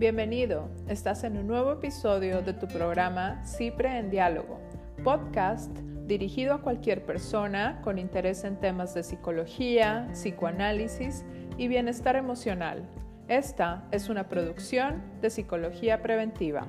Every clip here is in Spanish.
Bienvenido, estás en un nuevo episodio de tu programa Cipre en Diálogo, podcast dirigido a cualquier persona con interés en temas de psicología, psicoanálisis y bienestar emocional. Esta es una producción de Psicología Preventiva.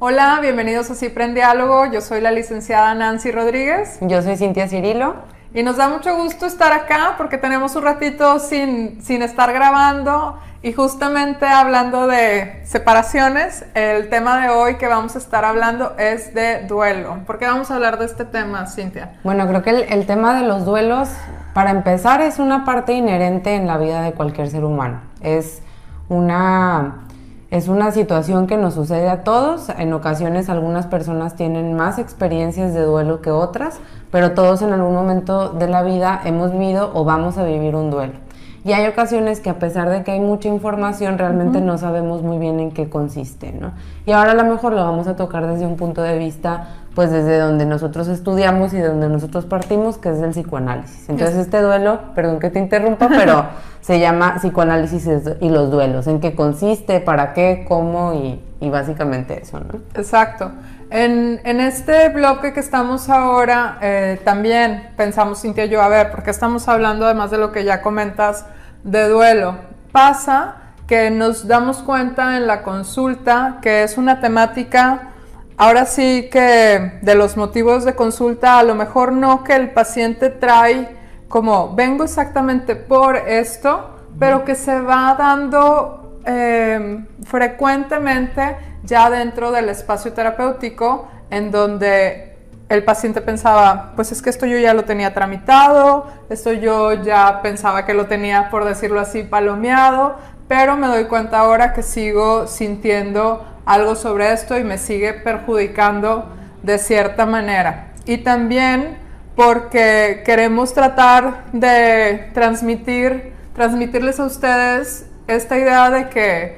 Hola, bienvenidos a Cipre en Diálogo. Yo soy la licenciada Nancy Rodríguez. Yo soy Cintia Cirilo. Y nos da mucho gusto estar acá porque tenemos un ratito sin, sin estar grabando y justamente hablando de separaciones, el tema de hoy que vamos a estar hablando es de duelo. ¿Por qué vamos a hablar de este tema, Cintia? Bueno, creo que el, el tema de los duelos, para empezar, es una parte inherente en la vida de cualquier ser humano. Es una es una situación que nos sucede a todos. En ocasiones algunas personas tienen más experiencias de duelo que otras, pero todos en algún momento de la vida hemos vivido o vamos a vivir un duelo. Y hay ocasiones que a pesar de que hay mucha información, realmente no sabemos muy bien en qué consiste, ¿no? Y ahora a lo mejor lo vamos a tocar desde un punto de vista, pues desde donde nosotros estudiamos y de donde nosotros partimos, que es del psicoanálisis. Entonces este duelo, perdón que te interrumpa, pero se llama psicoanálisis y los duelos. ¿En qué consiste? ¿Para qué? ¿Cómo? Y, y básicamente eso, ¿no? Exacto. En, en, este bloque que estamos ahora, eh, también pensamos, Cintia y yo, a ver, porque estamos hablando además de lo que ya comentas de duelo. Pasa que nos damos cuenta en la consulta que es una temática, ahora sí que de los motivos de consulta, a lo mejor no que el paciente trae como vengo exactamente por esto, pero que se va dando eh, frecuentemente ya dentro del espacio terapéutico en donde el paciente pensaba, pues es que esto yo ya lo tenía tramitado, esto yo ya pensaba que lo tenía, por decirlo así, palomeado, pero me doy cuenta ahora que sigo sintiendo algo sobre esto y me sigue perjudicando de cierta manera. Y también porque queremos tratar de transmitir, transmitirles a ustedes esta idea de que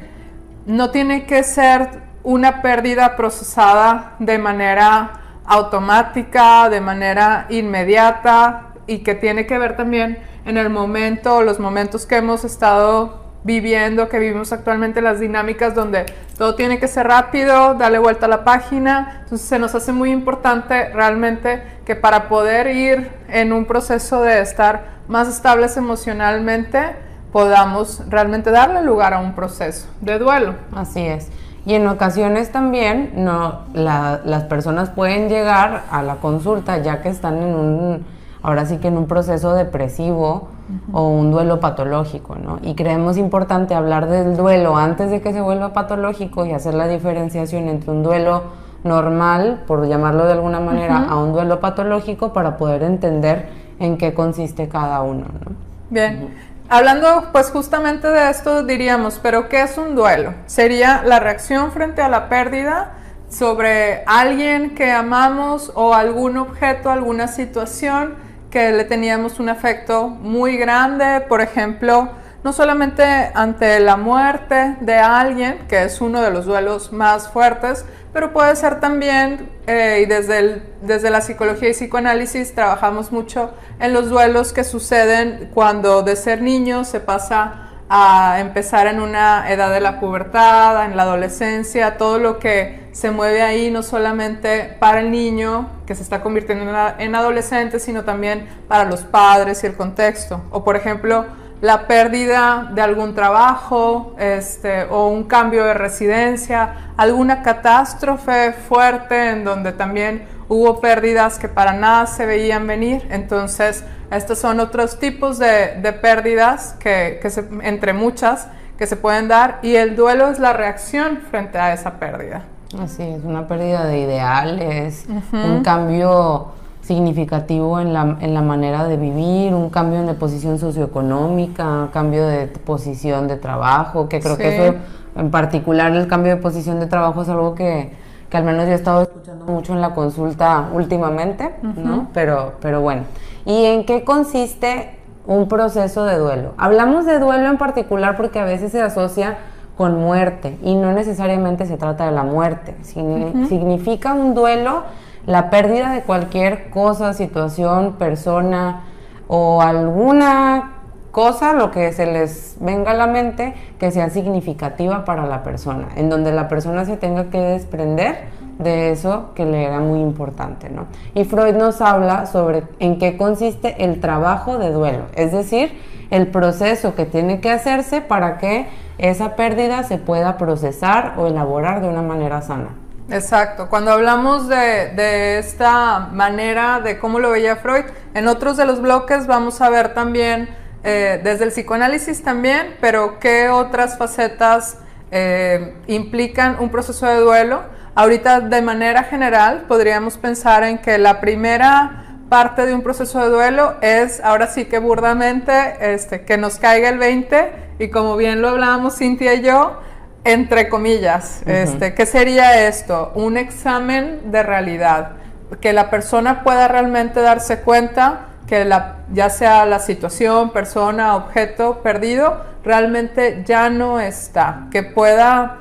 no tiene que ser una pérdida procesada de manera automática, de manera inmediata y que tiene que ver también en el momento, los momentos que hemos estado viviendo, que vivimos actualmente, las dinámicas donde todo tiene que ser rápido, darle vuelta a la página. Entonces se nos hace muy importante realmente que para poder ir en un proceso de estar más estables emocionalmente, podamos realmente darle lugar a un proceso de duelo. Así es. Y en ocasiones también no, las personas pueden llegar a la consulta ya que están en un, ahora sí que en un proceso depresivo o un duelo patológico, ¿no? Y creemos importante hablar del duelo antes de que se vuelva patológico y hacer la diferenciación entre un duelo normal, por llamarlo de alguna manera, a un duelo patológico para poder entender en qué consiste cada uno, ¿no? Bien. Hablando pues justamente de esto diríamos, pero ¿qué es un duelo? Sería la reacción frente a la pérdida sobre alguien que amamos o algún objeto, alguna situación que le teníamos un afecto muy grande, por ejemplo, no solamente ante la muerte de alguien, que es uno de los duelos más fuertes, pero puede ser también, eh, y desde, desde la psicología y psicoanálisis trabajamos mucho en los duelos que suceden cuando de ser niño se pasa a empezar en una edad de la pubertad, en la adolescencia, todo lo que se mueve ahí, no solamente para el niño que se está convirtiendo en adolescente, sino también para los padres y el contexto. O por ejemplo, la pérdida de algún trabajo este, o un cambio de residencia, alguna catástrofe fuerte en donde también hubo pérdidas que para nada se veían venir. Entonces, estos son otros tipos de, de pérdidas que, que se, entre muchas que se pueden dar y el duelo es la reacción frente a esa pérdida. Así es, una pérdida de ideales, un cambio significativo en la, en la manera de vivir, un cambio en la posición socioeconómica, cambio de posición de trabajo, que creo que eso en particular el cambio de posición de trabajo es algo que, que al menos yo he estado escuchando mucho en la consulta últimamente, ¿no? Pero, pero bueno, ¿y en qué consiste un proceso de duelo? Hablamos de duelo en particular porque a veces se asocia con muerte y no necesariamente se trata de la muerte, significa un duelo la pérdida de cualquier cosa, situación, persona o alguna cosa, lo que se les venga a la mente, que sea significativa para la persona, en donde la persona se tenga que desprender de eso que le era muy importante, ¿no? Y Freud nos habla sobre en qué consiste el trabajo de duelo, es decir, el proceso que tiene que hacerse para que esa pérdida se pueda procesar o elaborar de una manera sana. Exacto, cuando hablamos de, esta manera de cómo lo veía Freud, en otros de los bloques vamos a ver también, eh, desde el psicoanálisis también, pero qué otras facetas eh, implican un proceso de duelo Ahorita de manera general podríamos pensar en que la primera parte de un proceso de duelo es, ahora sí que burdamente, este, que nos caiga el 20 y como bien lo hablábamos Cintia y yo, entre comillas, este, ¿qué sería esto? Un examen de realidad, que la persona pueda realmente darse cuenta que la, ya sea la situación, persona, objeto perdido, realmente ya no está, que pueda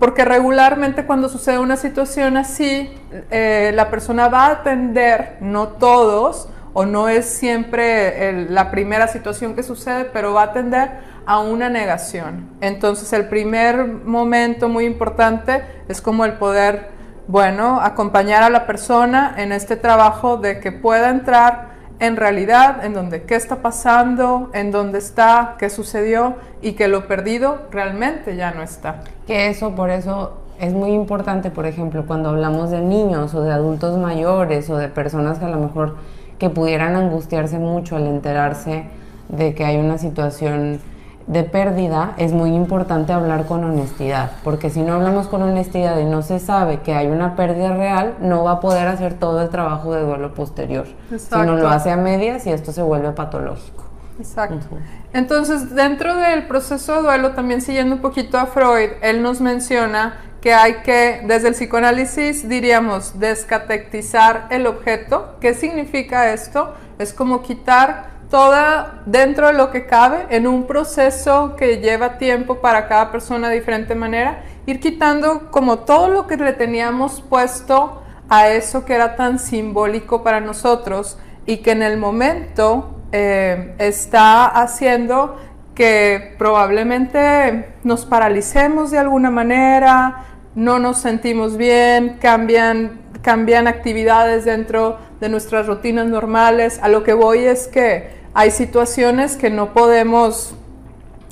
porque regularmente cuando sucede una situación así, eh, la persona va a atender, no todos, o no es siempre la primera situación que sucede, pero va a atender a una negación. Entonces el primer momento muy importante es como el poder, bueno, acompañar a la persona en este trabajo de que pueda entrar en realidad, en donde qué está pasando, en dónde está, qué sucedió y que lo perdido realmente ya no está. Que eso, por eso es muy importante, por ejemplo, cuando hablamos de niños o de adultos mayores o de personas que a lo mejor que pudieran angustiarse mucho al enterarse de que hay una situación de pérdida, es muy importante hablar con honestidad, porque si no hablamos con honestidad y no se sabe que hay una pérdida real, no va a poder hacer todo el trabajo de duelo posterior. Si no lo hace a medias y esto se vuelve patológico. Exacto. Entonces, dentro del proceso de duelo, también siguiendo un poquito a Freud, él nos menciona que hay que, desde el psicoanálisis, diríamos, descatetizar el objeto. ¿Qué significa esto? Es como quitar toda dentro de lo que cabe, en un proceso que lleva tiempo para cada persona de diferente manera, ir quitando como todo lo que le teníamos puesto a eso que era tan simbólico para nosotros y que en el momento eh, está haciendo que probablemente nos paralicemos de alguna manera, no nos sentimos bien, cambian, cambian actividades dentro de nuestras rutinas normales. A lo que voy es que hay situaciones que no podemos,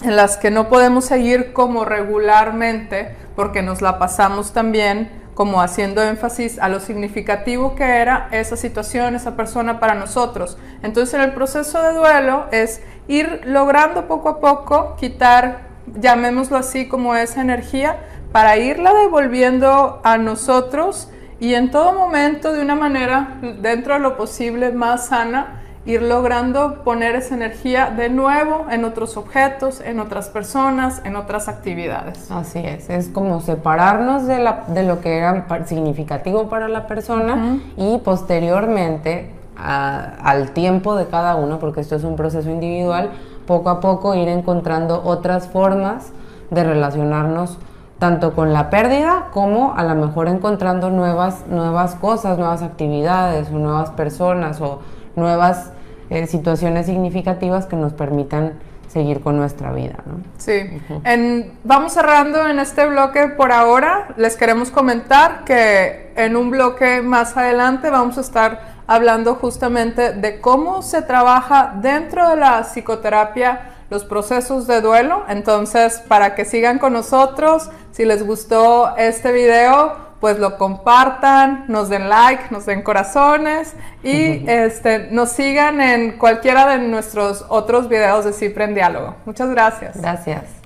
en las que no podemos seguir como regularmente, porque nos la pasamos también como haciendo énfasis a lo significativo que era esa situación, esa persona para nosotros. Entonces en el proceso de duelo es ir logrando poco a poco quitar, llamémoslo así, como esa energía, para irla devolviendo a nosotros y en todo momento de una manera, dentro de lo posible, más sana, ir logrando poner esa energía de nuevo en otros objetos, en otras personas, en otras actividades. Así es, es como separarnos de, la, de lo que era significativo para la persona y posteriormente al tiempo de cada uno, porque esto es un proceso individual, poco a poco ir encontrando otras formas de relacionarnos tanto con la pérdida como a lo mejor encontrando nuevas, nuevas cosas, nuevas actividades o nuevas personas o nuevas eh, situaciones significativas que nos permitan seguir con nuestra vida. ¿no? Sí. vamos cerrando en este bloque por ahora. Les queremos comentar que en un bloque más adelante vamos a estar hablando justamente de cómo se trabaja dentro de la psicoterapia los procesos de duelo. Entonces, para que sigan con nosotros, si les gustó este video, pues lo compartan, nos den like, nos den corazones y este, nos sigan en cualquiera de nuestros otros videos de Cipre en Diálogo. Muchas gracias. Gracias.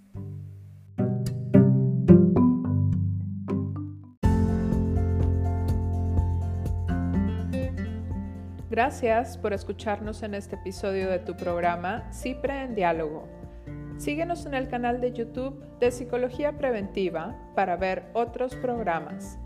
Gracias por escucharnos en este episodio de tu programa Cipre en Diálogo. Síguenos en el canal de YouTube de Psicología Preventiva para ver otros programas.